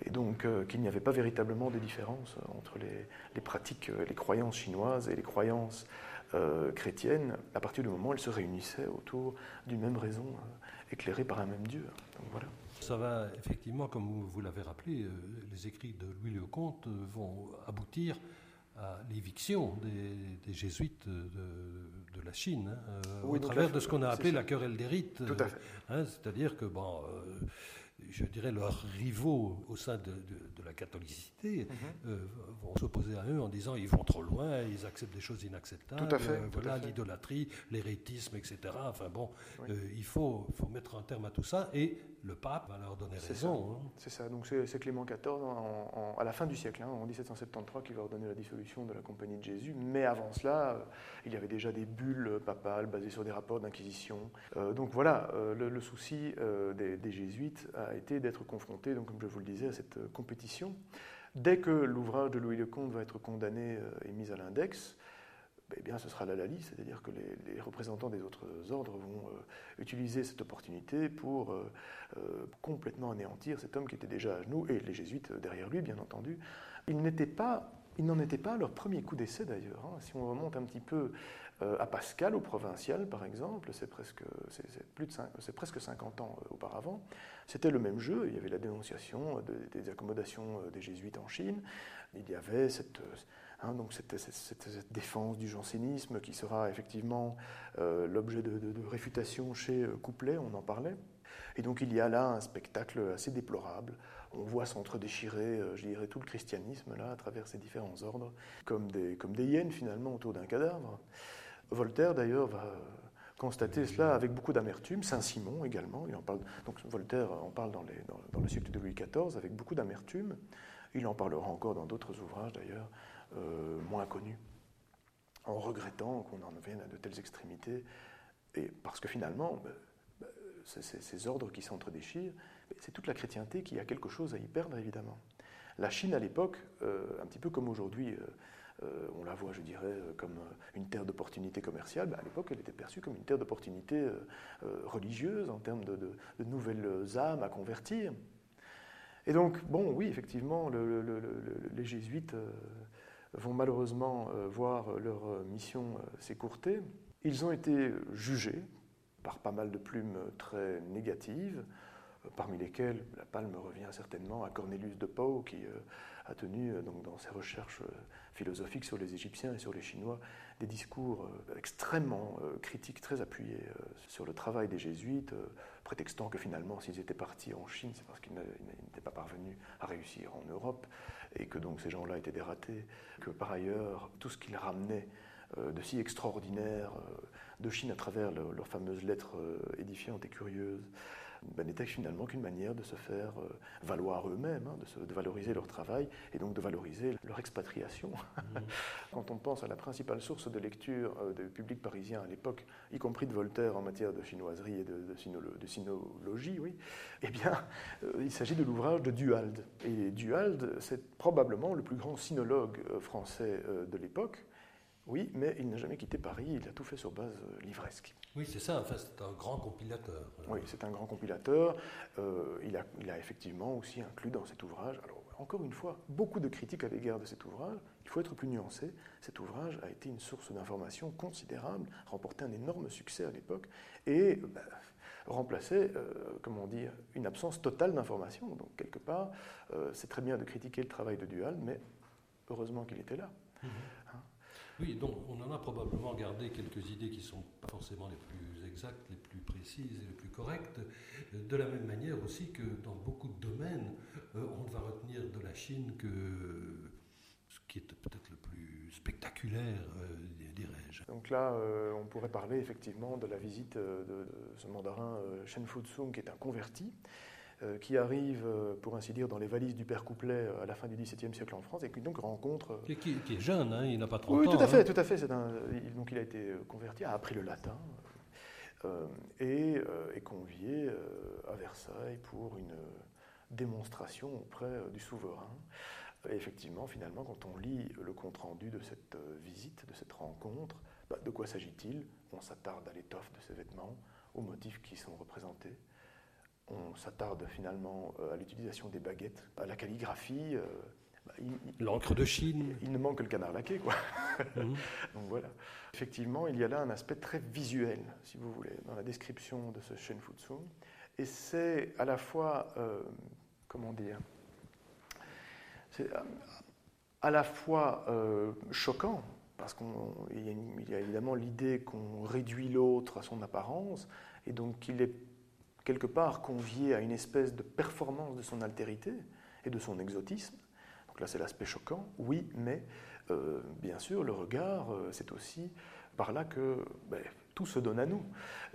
et donc qu'il n'y avait pas véritablement de différence entre les, les, pratiques, les croyances chinoises et les croyances euh, chrétienne, à partir du moment où elles se réunissaient autour d'une même raison, euh, éclairée par un même Dieu. voilà. Ça va effectivement, comme vous, l'avez rappelé, euh, les écrits de Louis le Comte vont aboutir à l'éviction des, jésuites de, la Chine, hein, au travers de ce qu'on a appelé la querelle des rites. Hein, c'est-à-dire que, bon, je dirais, leurs rivaux au sein de, la catholicité mhm. euh, vont s'opposer à eux en disant ils vont trop loin, ils acceptent des choses inacceptables, tout à fait, voilà l'idolâtrie, l'hérétisme, etc. Enfin bon, euh, il faut, faut, mettre un terme à tout ça et le pape va leur donner raison. Hein. C'est ça, donc c'est Clément XIV à la fin du siècle, hein, en 1773, qui va ordonner la dissolution de la Compagnie de Jésus, mais avant cela, euh, il y avait déjà des bulles papales basées sur des rapports d'inquisition. donc voilà, le, souci des, des jésuites a été d'être confronté, donc, comme je vous le disais, à cette euh, compétition. Dès que l'ouvrage de Louis Lecomte va être condamné euh, et mis à l'index, eh bien, ce sera la Lali, c'est-à-dire que les, représentants des autres ordres vont euh, utiliser cette opportunité pour complètement anéantir cet homme qui était déjà à genoux, et les jésuites derrière lui, bien entendu. Il n'était pas ils n'en étaient pas leur premier coup d'essai d'ailleurs. Hein. Si on remonte un petit peu euh, à Pascal, au provincial par exemple, c'est presque, plus de c'est presque 50 ans euh, auparavant, c'était le même jeu. Il y avait la dénonciation des accommodations euh, des jésuites en Chine. Il y avait cette, hein, donc cette, défense du jansénisme qui sera effectivement l'objet de, de, réfutation chez Couplet, on en parlait. Et donc il y a là un spectacle assez déplorable on voit s'entre-déchirer, euh, je dirais, tout le christianisme là, à travers ces différents ordres, comme des, comme des hyènes finalement autour d'un cadavre. Voltaire d'ailleurs va, constaté cela avec beaucoup d'amertume. Saint-Simon également, il en parle, donc Voltaire en parle dans, le siècle de Louis XIV avec beaucoup d'amertume. Il en parlera encore dans d'autres ouvrages d'ailleurs, euh, moins connus, en regrettant qu'on en vienne à de telles extrémités. Et parce que finalement, ben, ben, ces ordres qui s'entredéchirent, c'est toute la chrétienté qui a quelque chose à y perdre évidemment. La Chine à l'époque, euh, un petit peu comme aujourd'hui, euh, euh, on la voit, je dirais, euh, comme euh, une terre d'opportunité commerciale. Ben, à l'époque, elle était perçue comme une terre d'opportunité religieuse en termes de, nouvelles âmes à convertir. Et donc, bon, oui, effectivement, les jésuites vont malheureusement voir leur mission s'écourter. Ils ont été jugés par pas mal de plumes très négatives parmi lesquels la palme revient certainement à Cornelius de Pau, qui euh, a tenu euh, donc, dans ses recherches euh, philosophiques sur les Égyptiens et sur les Chinois des discours extrêmement critiques, très appuyés sur le travail des jésuites, prétextant que finalement s'ils étaient partis en Chine, c'est parce qu'ils n'étaient pas parvenus à réussir en Europe, et que donc ces gens-là étaient des ratés, que par ailleurs tout ce qu'ils ramenaient de si extraordinaire de Chine à travers leurs fameuses lettres édifiantes et curieuses, ben, n'était finalement qu'une manière de se faire euh, valoir eux-mêmes, hein, de, valoriser leur travail et donc de valoriser leur expatriation. Mmh. Quand on pense à la principale source de lecture euh, du public parisien à l'époque, y compris de Voltaire en matière de chinoiserie et de, de, sinologie, oui, eh bien, euh, il s'agit de l'ouvrage de Duhalde. Et Duhalde, c'est probablement le plus grand sinologue français de l'époque. Oui, mais il n'a jamais quitté Paris, il a tout fait sur base livresque. Oui, c'est ça, enfin, c'est un grand compilateur. Oui, c'est un grand compilateur. Euh, il, a, il, a, effectivement aussi inclus dans cet ouvrage, alors encore une fois, beaucoup de critiques à l'égard de cet ouvrage. Il faut être plus nuancé. Cet ouvrage a été une source d'information considérable, remporté un énorme succès à l'époque et bah, remplacé, euh, comment dire, une absence totale d'information. Donc, quelque part, euh, c'est très bien de critiquer le travail de Dual, mais heureusement qu'il était là. Mmh. Oui, donc on en a probablement gardé quelques idées qui ne sont pas forcément les plus exactes, les plus précises et les plus correctes. De la même manière aussi que dans beaucoup de domaines, euh, on ne va retenir de la Chine que ce qui est peut-être le plus spectaculaire, euh, dirais-je. Donc là, euh, on pourrait parler effectivement de la visite de, ce mandarin Shen Futsung, qui est un converti. Euh, qui arrive, euh, pour ainsi dire, dans les valises du père Couplet euh, à la fin du XVIIe siècle en France, et qui donc rencontre... Qui, est jeune, hein, il n'a pas 30 oui, ans. Oui, tout à fait, tout à fait. Un, donc il a été converti, a appris le latin, et est convié à Versailles pour une démonstration auprès du souverain. Et effectivement, finalement, quand on lit le compte-rendu de cette visite, de cette rencontre, bah, de quoi s'agit-il? On s'attarde à l'étoffe de ces vêtements, aux motifs qui sont représentés, on s'attarde finalement euh, à l'utilisation des baguettes, à la calligraphie. Euh, bah, L'encre de Chine. Il, ne manque que le canard laqué, quoi. Mhm. Donc voilà. Effectivement, il y a là un aspect très visuel, si vous voulez, dans la description de ce Shen Futsu. Et c'est à la fois, euh, comment dire, c'est à la fois choquant, parce qu'il y, y, a évidemment l'idée qu'on réduit l'autre à son apparence, et donc qu'il est quelque part convié à une espèce de performance de son altérité et de son exotisme. Donc là, c'est l'aspect choquant, oui, mais euh, bien sûr, le regard, euh, c'est aussi par là que ben, tout se donne à nous.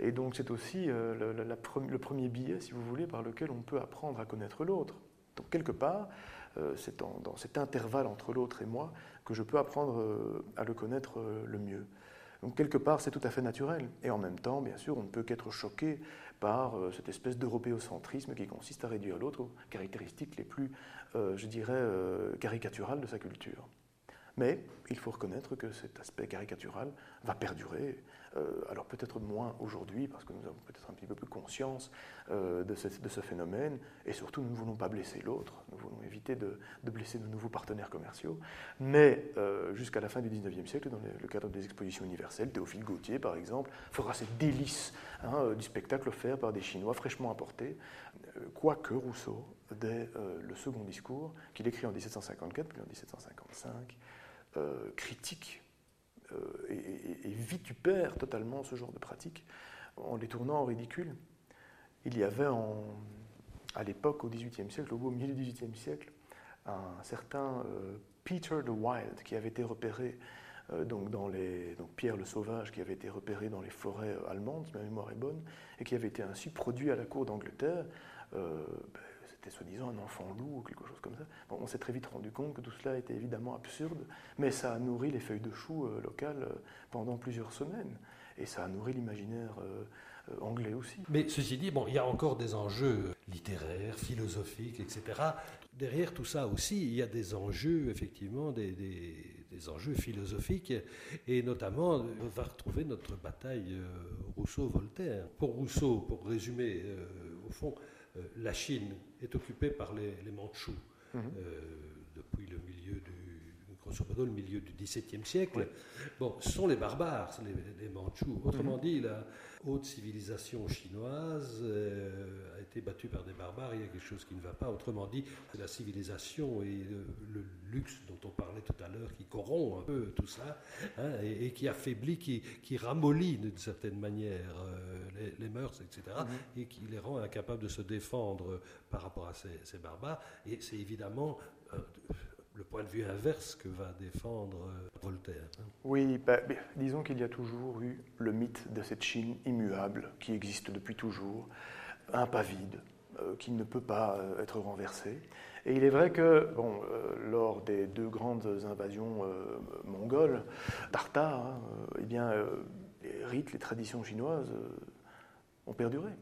Et donc, c'est aussi euh, le, premier billet, si vous voulez, par lequel on peut apprendre à connaître l'autre. Donc, quelque part, c'est dans cet intervalle entre l'autre et moi que je peux apprendre à le connaître le mieux. Donc quelque part, c'est tout à fait naturel. Et en même temps, bien sûr, on ne peut qu'être choqué par euh, cette espèce d'européocentrisme qui consiste à réduire l'autre aux caractéristiques les plus, euh, je dirais, euh, caricaturales de sa culture. Mais il faut reconnaître que cet aspect caricatural va perdurer. Euh, alors peut-être moins aujourd'hui, parce que nous avons peut-être un petit peu plus conscience euh, de, ce, phénomène, et surtout nous ne voulons pas blesser l'autre, nous voulons éviter de, blesser nos nouveaux partenaires commerciaux. Mais euh, jusqu'à la fin du 19e siècle, dans le, cadre des expositions universelles, Théophile Gautier, par exemple, fera cette délice hein, du spectacle offert par des Chinois fraîchement importés, quoique Rousseau, dès le second discours, qu'il écrit en 1754 puis en 1755, euh, critique euh, et, vitupère totalement ce genre de pratique en les tournant en ridicule. Il y avait à l'époque, au XVIIIe siècle, au milieu du XVIIIe siècle, un certain euh, Peter de Wilde qui avait été repéré donc dans les, donc Pierre le Sauvage, qui avait été repéré dans les forêts allemandes, si ma mémoire est bonne, et qui avait été ainsi produit à la cour d'Angleterre. Ben, c'était soi-disant un enfant loup ou quelque chose comme ça. on s'est très vite rendu compte que tout cela était évidemment absurde, mais ça a nourri les feuilles de chou locales pendant plusieurs semaines. Et ça a nourri l'imaginaire euh, anglais aussi. Mais ceci dit, bon, il y a encore des enjeux littéraires, philosophiques, etc. Derrière tout ça aussi, il y a des enjeux, effectivement, des, des, enjeux philosophiques, et notamment, on va retrouver notre bataille euh, Rousseau-Voltaire. Pour Rousseau, pour résumer, euh, au fond, la Chine est occupée par les, les Mandchous mhm. depuis le milieu du grosso modo le milieu du XVIIe siècle. Bon, ce sont les barbares, les, les Mandchous. Autrement mhm. dit, la haute civilisation chinoise euh, a été battue par des barbares. Il y a quelque chose qui ne va pas. Autrement dit, c'est la civilisation et le, luxe dont on parlait tout à l'heure qui corrompt un peu tout ça hein, et, qui affaiblit, qui, qui ramollit d'une certaine manière euh, les, mœurs, etc. Mhm. et qui les rend incapables de se défendre par rapport à ces, barbares. Et c'est évidemment euh, le point de vue inverse que va défendre euh, Voltaire. Hein. Oui, bah, disons qu'il y a toujours eu le mythe de cette Chine immuable qui existe depuis toujours, impavide, euh, qui ne peut pas euh, être renversée. Et il est vrai que, bon, lors des deux grandes invasions mongoles, Tartare, hein, eh bien, les rites, les traditions chinoises ont perduré.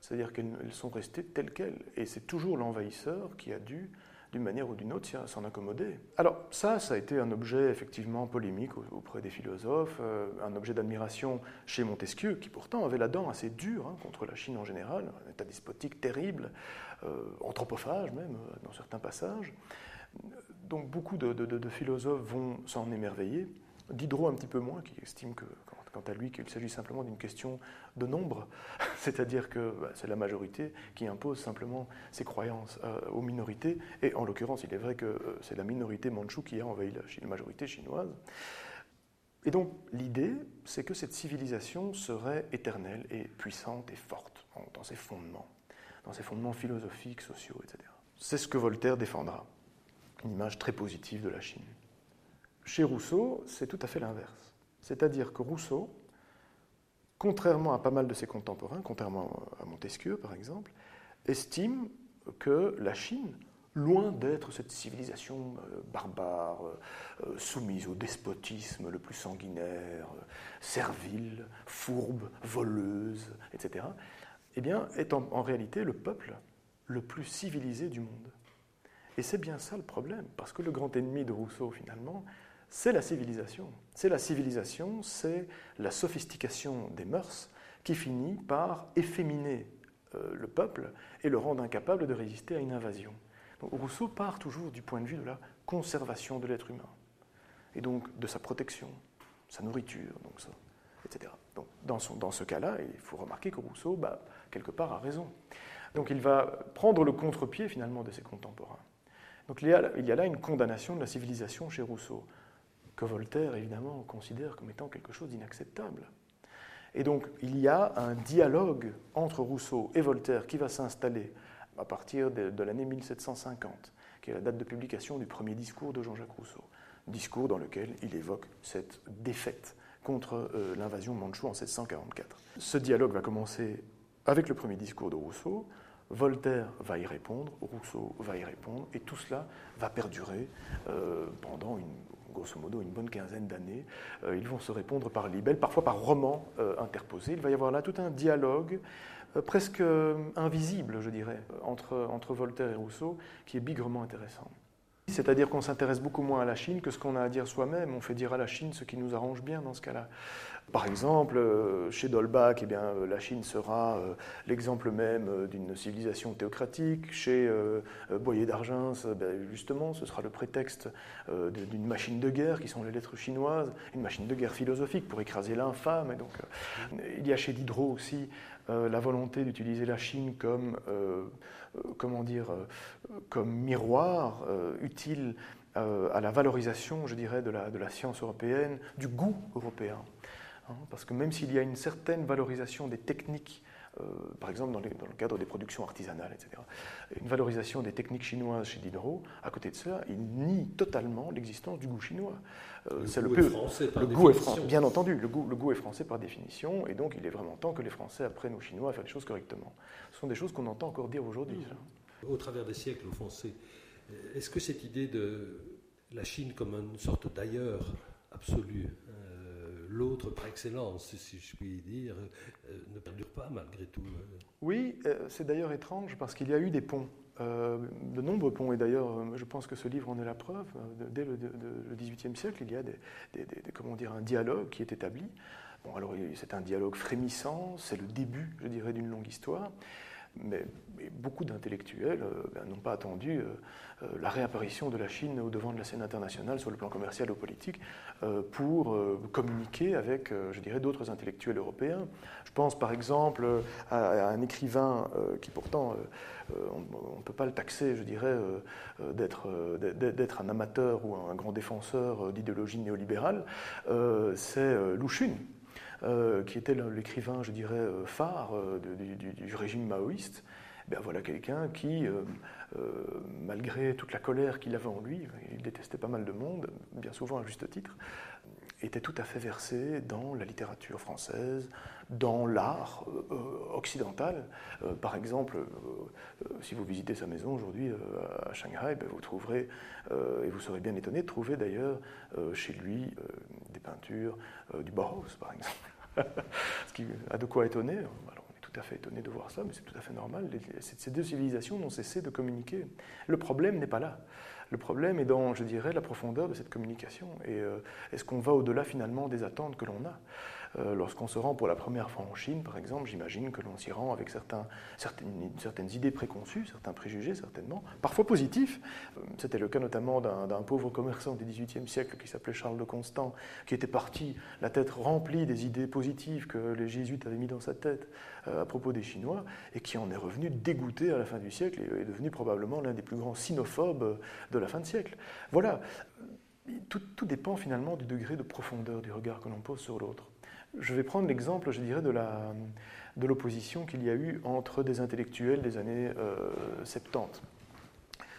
C'est-à-dire qu'elles sont restées telles quelles. Et c'est toujours l'envahisseur qui a dû d'une manière ou d'une autre, s'en accommoder. Alors ça, ça a été un objet effectivement polémique auprès des philosophes, euh, un objet d'admiration chez Montesquieu, qui pourtant avait la dent assez dure hein, contre la Chine en général, un état despotique terrible, euh, anthropophage même euh, dans certains passages. Donc beaucoup de philosophes vont s'en émerveiller. Diderot un petit peu moins, qui estime que quant à lui qu'il s'agit simplement d'une question de nombre, c'est-à-dire que bah, c'est la majorité qui impose simplement ses croyances euh, aux minorités, et en l'occurrence, il est vrai que euh, c'est la minorité manchoue qui a envahi la, majorité chinoise. Et donc l'idée, c'est que cette civilisation serait éternelle et puissante et forte dans ses fondements, dans ses fondements philosophiques, sociaux, etc. C'est ce que Voltaire défendra, une image très positive de la Chine. Chez Rousseau, c'est tout à fait l'inverse. C'est-à-dire que Rousseau, contrairement à pas mal de ses contemporains, contrairement à Montesquieu par exemple, estime que la Chine, loin d'être cette civilisation euh, barbare, euh, euh, soumise au despotisme le plus sanguinaire, servile, fourbe, voleuse, etc., eh bien, est en, en réalité le peuple le plus civilisé du monde. Et c'est bien ça le problème, parce que le grand ennemi de Rousseau, finalement, c'est la civilisation. C'est la civilisation, c'est la sophistication des mœurs qui finit par efféminer euh, le peuple et le rendre incapable de résister à une invasion. Rousseau part toujours du point de vue de la conservation de l'être humain, et donc de sa protection, sa nourriture, donc ça, etc. Donc, dans, dans ce cas-là, il faut remarquer que Rousseau, bah, quelque part, a raison. Donc il va prendre le contre-pied finalement de ses contemporains. Donc il y a là une condamnation de la civilisation chez Rousseau que Voltaire, évidemment, considère comme étant quelque chose d'inacceptable. Et donc, il y a un dialogue entre Rousseau et Voltaire qui va s'installer à partir de, l'année 1750, qui est la date de publication du premier discours de Jean-Jacques Rousseau. Discours dans lequel il évoque cette défaite contre euh, l'invasion mandchoue en 1744. Ce dialogue va commencer avec le premier discours de Rousseau. Voltaire va y répondre, Rousseau va y répondre, et tout cela va perdurer euh, pendant une grosso modo une bonne quinzaine d'années. Euh, ils vont se répondre par libelle, parfois par roman euh, interposé. Il va y avoir là tout un dialogue euh, presque invisible, je dirais, entre, entre Voltaire et Rousseau, qui est bigrement intéressant. C'est-à-dire qu'on s'intéresse beaucoup moins à la Chine que ce qu'on a à dire soi-même. On fait dire à la Chine ce qui nous arrange bien dans ce cas-là. Par exemple, euh, chez Dolbach, eh euh, la Chine sera euh, l'exemple même d'une civilisation théocratique. Chez Boyer d'Argens, ben, justement, ce sera le prétexte d'une machine de guerre, qui sont les lettres chinoises, une machine de guerre philosophique pour écraser l'infâme. Et il y a chez Diderot aussi la volonté d'utiliser la Chine comme, comment dire, comme miroir utile à la valorisation, je dirais, de la science européenne, du goût européen. Hein, parce que même s'il y a une certaine valorisation des techniques par exemple dans, le cadre des productions artisanales, etc. Une valorisation des techniques chinoises chez Diderot, à côté de ça, il nie totalement l'existence du goût chinois. c'est le, goût est français par le goût est français, bien entendu, le goût, le goût est français par définition, et donc il est vraiment temps que les Français apprennent aux Chinois à faire les choses correctement. Ce sont des choses qu'on entend encore dire aujourd'hui. Au travers des siècles, au fond, est-ce que cette idée de la Chine comme une sorte d'ailleurs absolu, euh, l'autre par excellence, si je puis dire, euh, ne perdure pas malgré tout euh Oui, c'est d'ailleurs étrange parce qu'il y a eu des ponts. de nombreux ponts, et d'ailleurs, je pense que ce livre en est la preuve. Dès le, XVIIIe siècle, il y a des, comment dire, un dialogue qui est établi. Bon, alors c'est un dialogue frémissant, c'est le début, je dirais, d'une longue histoire mais, beaucoup d'intellectuels euh, ben, n'ont pas attendu euh, euh, la réapparition de la Chine au devant de la scène internationale sur le plan commercial ou politique pour communiquer avec, je dirais, d'autres intellectuels européens. Je pense par exemple à, un écrivain qui pourtant, on ne peut pas le taxer, je dirais, d'être un amateur ou un grand défenseur d'idéologie néolibérale, c'est. Euh, qui était l'écrivain, je dirais, euh, phare euh, du, régime maoïste, ben voilà quelqu'un qui, malgré toute la colère qu'il avait en lui, il détestait pas mal de monde, bien souvent à juste titre, était tout à fait versé dans la littérature française, dans l'art occidental. par exemple, si vous visitez sa maison aujourd'hui à Shanghai, ben vous trouverez, et vous serez bien étonné de trouver d'ailleurs chez lui des peintures du Bauhaus, par exemple. Ce qui a de quoi étonner. On est tout à fait étonné de voir ça, mais c'est tout à fait normal. Ces deux civilisations n'ont cessé de communiquer. Le problème n'est pas là. Le problème est dans, je dirais, la profondeur de cette communication. Et euh, est-ce qu'on va au-delà finalement des attentes que l'on a? Lorsqu'on se rend pour la première fois en Chine, par exemple, j'imagine que l'on s'y rend avec certaines, idées préconçues, certains préjugés certainement, parfois positifs. Euh, c'était le cas notamment d'un pauvre commerçant du XVIIIe siècle qui s'appelait Charles de Constant, qui était parti la tête remplie des idées positives que les jésuites avaient mis dans sa tête euh, à propos des Chinois, et qui en est revenu dégoûté à la fin du siècle et est devenu probablement l'un des plus grands sinophobes de la fin de siècle. Voilà. Tout, dépend finalement du degré de profondeur du regard que l'on pose sur l'autre. Je vais prendre l'exemple, je dirais, de l'opposition qu'il y a eu entre des intellectuels des années 70. Euh,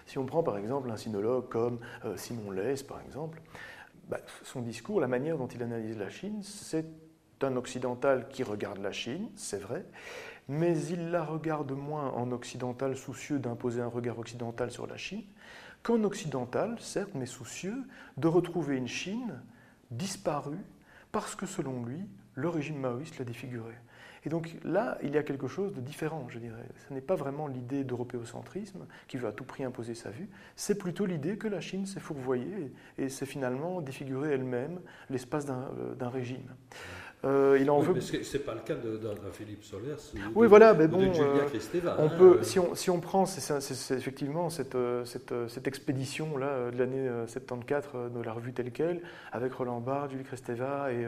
si on prend par exemple un sinologue comme euh, Simon Leys, par exemple, bah, son discours, la manière dont il analyse la Chine, c'est un occidental qui regarde la Chine, c'est vrai, mais il la regarde moins en occidental soucieux d'imposer un regard occidental sur la Chine qu'en occidental, certes, mais soucieux de retrouver une Chine disparue parce que selon lui, le régime maoïste l'a défiguré. Et donc là, il y a quelque chose de différent, je dirais. Ce n'est pas vraiment l'idée d'européocentrisme qui veut à tout prix imposer sa vue, c'est plutôt l'idée que la Chine s'est fourvoyée et s'est finalement défigurée elle-même l'espace d'un euh, régime. Euh, il en veut. c'est pas le cas d'un Philippe Solers ou oui, de, voilà, mais bon, Julia Kristeva. On hein, peut, euh. si, on, si on prend effectivement cette, cette, cette expédition-là de l'année 74 de la revue telle quelle, avec Roland Barthes, Julie Kristeva et,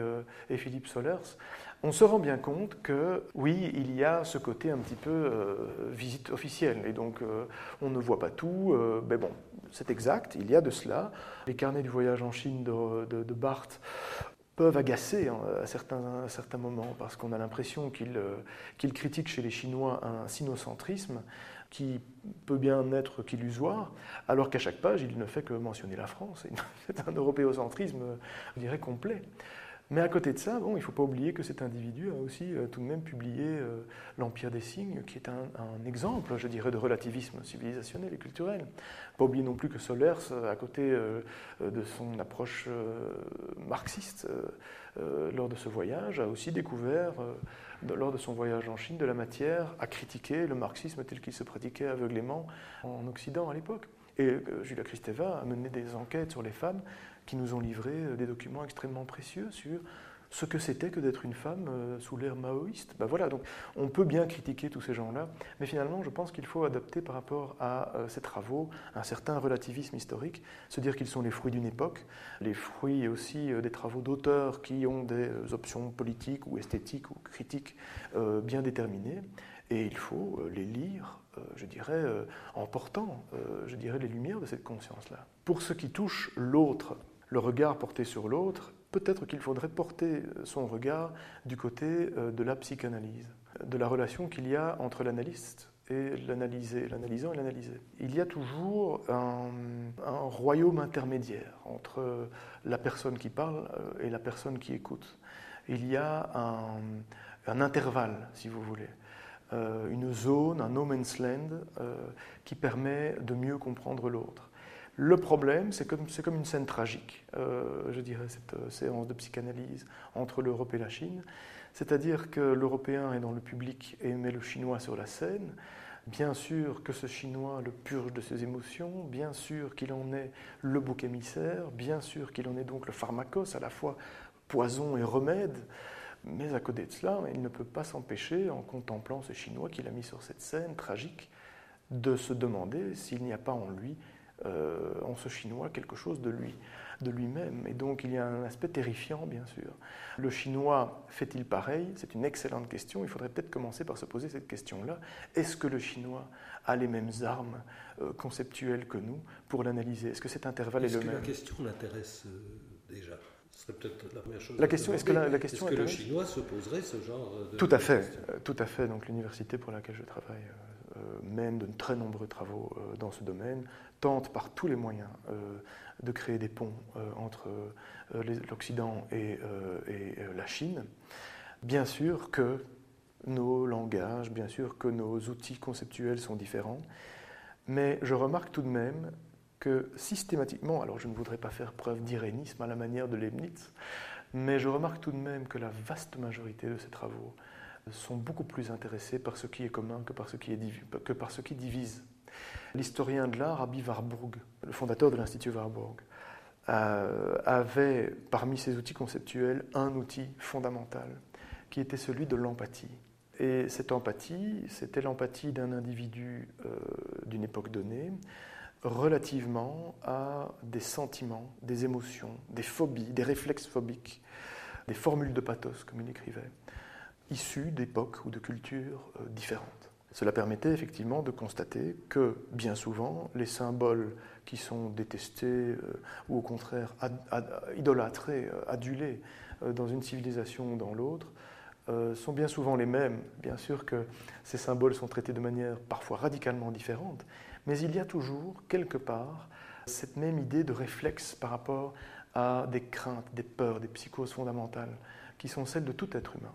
et Philippe Solers, on se rend bien compte que oui, il y a ce côté un petit peu visite officielle, et donc on ne voit pas tout, mais bon, c'est exact, il y a de cela. Les carnets du voyage en Chine de, de, de Barthes peuvent agacer hein, à, certains, moments, parce qu'on a l'impression qu'ils euh, critiquent chez les Chinois un sinocentrisme qui peut bien être qu'illusoire, alors qu'à chaque page, il ne fait que mentionner la France. C'est un européocentrisme, je dirais, complet. Mais à côté de ça, bon, il ne faut pas oublier que cet individu a aussi euh, tout de même publié euh, L'Empire des signes, qui est un, exemple, je dirais, de relativisme civilisationnel et culturel. Pas oublier non plus que Solers, à côté euh, de son approche marxiste lors de ce voyage, a aussi découvert, lors de son voyage en Chine, de la matière à critiquer le marxisme tel qu'il se pratiquait aveuglément en Occident à l'époque. Et Julia Kristeva a mené des enquêtes sur les femmes qui nous ont livré euh, des documents extrêmement précieux sur ce que c'était que d'être une femme euh, sous l'ère maoïste. Ben voilà, donc on peut bien critiquer tous ces gens-là, mais finalement, je pense qu'il faut adapter par rapport à euh, ces travaux un certain relativisme historique, se dire qu'ils sont les fruits d'une époque, les fruits aussi des travaux d'auteurs qui ont des options politiques ou esthétiques ou critiques bien déterminées, et il faut les lire, je dirais, en portant, je dirais, les lumières de cette conscience-là. Pour ce qui touche l'autre, le regard porté sur l'autre, peut-être qu'il faudrait porter son regard du côté de la psychanalyse, de la relation qu'il y a entre l'analyste et l'analysé, l'analysant et l'analysé. Il y a toujours un, royaume intermédiaire entre la personne qui parle et la personne qui écoute. Il y a un intervalle, si vous voulez. Euh, une zone, un no man's land, euh, qui permet de mieux comprendre l'autre. Le problème, c'est comme, une scène tragique, euh, je dirais, cette séance de psychanalyse entre l'Europe et la Chine. C'est-à-dire que l'Européen est dans le public et met le Chinois sur la scène. Bien sûr que ce Chinois le purge de ses émotions, bien sûr qu'il en est le bouc émissaire, bien sûr qu'il en est donc le pharmacos, à la fois poison et remède. Mais à côté de cela, il ne peut pas s'empêcher, en contemplant ce Chinois qu'il a mis sur cette scène tragique, de se demander s'il n'y a pas en lui, euh, en ce Chinois, quelque chose de lui, de lui-même. Et donc il y a un aspect terrifiant, bien sûr. Le Chinois fait-il pareil? C'est une excellente question. Il faudrait peut-être commencer par se poser cette question-là. Est-ce que le Chinois a les mêmes armes euh, conceptuelles que nous pour l'analyser? Est-ce que cet intervalle est, le même Est-ce que la question l'intéresse euh, déjà? Peut-être la première chose. La question, est-ce que la, question est-ce que le chinois se poserait ce genre de Tout à fait, tout à fait. Donc l'université pour laquelle je travaille mène de très nombreux travaux dans ce domaine, tente par tous les moyens de créer des ponts entre l'Occident et, et, la Chine. Bien sûr que nos langages, bien sûr que nos outils conceptuels sont différents, mais je remarque tout de même que systématiquement, alors je ne voudrais pas faire preuve d'irénisme à la manière de Leibniz, mais je remarque tout de même que la vaste majorité de ces travaux sont beaucoup plus intéressés par ce qui est commun que par ce qui, est que par ce qui divise. L'historien de l'art, Abby Warburg, le fondateur de l'Institut Warburg, euh, avait parmi ses outils conceptuels un outil fondamental qui était celui de l'empathie. Et cette empathie, c'était l'empathie d'un individu euh, d'une époque donnée, relativement à des sentiments, des émotions, des phobies, des réflexes phobiques, des formules de pathos, comme il écrivait, issues d'époques ou de cultures euh, différentes. Cela permettait effectivement de constater que bien souvent, les symboles qui sont détestés euh, ou au contraire idolâtrés, euh, adulés dans une civilisation ou dans l'autre, sont bien souvent les mêmes. Bien sûr que ces symboles sont traités de manière parfois radicalement différente, mais il y a toujours, quelque part, cette même idée de réflexe par rapport à des craintes, des peurs, des psychoses fondamentales, qui sont celles de tout être humain.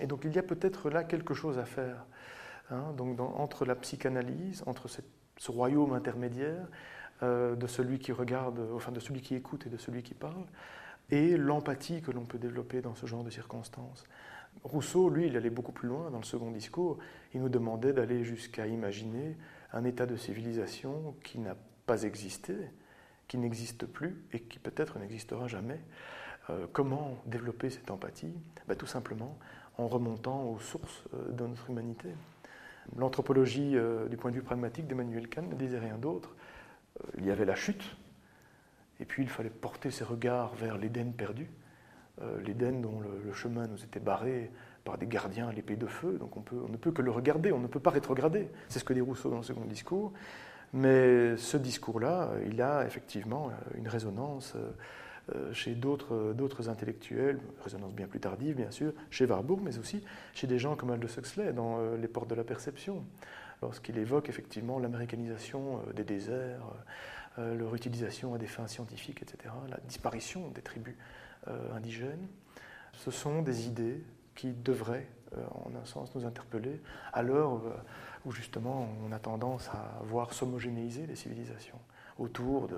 Et donc il y a peut-être là quelque chose à faire. Hein, donc entre la psychanalyse, entre ce royaume intermédiaire euh, de celui qui regarde, enfin de celui qui écoute et de celui qui parle, et l'empathie que l'on peut développer dans ce genre de circonstances. Rousseau, lui, il allait beaucoup plus loin dans le second discours. Il nous demandait d'aller jusqu'à imaginer un état de civilisation qui n'a pas existé, qui n'existe plus et qui peut-être n'existera jamais. Euh, comment développer cette empathie? Ben, Tout simplement en remontant aux sources euh, de notre humanité. L'anthropologie euh, du point de vue pragmatique d'Emmanuel Kant ne disait rien d'autre. il y avait la chute, et puis il fallait porter ses regards vers l'Éden perdu, l'Éden dont le, chemin nous était barré par des gardiens à l'épée de feu, donc on, ne peut que le regarder, on ne peut pas rétrograder. C'est ce que dit Rousseau dans le second discours. Mais ce discours-là, il a effectivement une résonance euh, chez d'autres intellectuels, résonance bien plus tardive bien sûr, chez Warburg, mais aussi chez des gens comme Aldous Huxley dans euh, Les portes de la perception, lorsqu'il évoque effectivement l'américanisation euh, des déserts, leur utilisation à des fins scientifiques, etc., la disparition des tribus indigènes. Ce sont des idées qui devrait, euh, en un sens, nous interpeller à l'heure euh, où justement on a tendance à voir s'homogénéiser les civilisations autour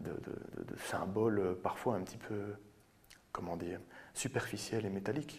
de, symboles parfois un petit peu, comment dire, superficiels et métalliques.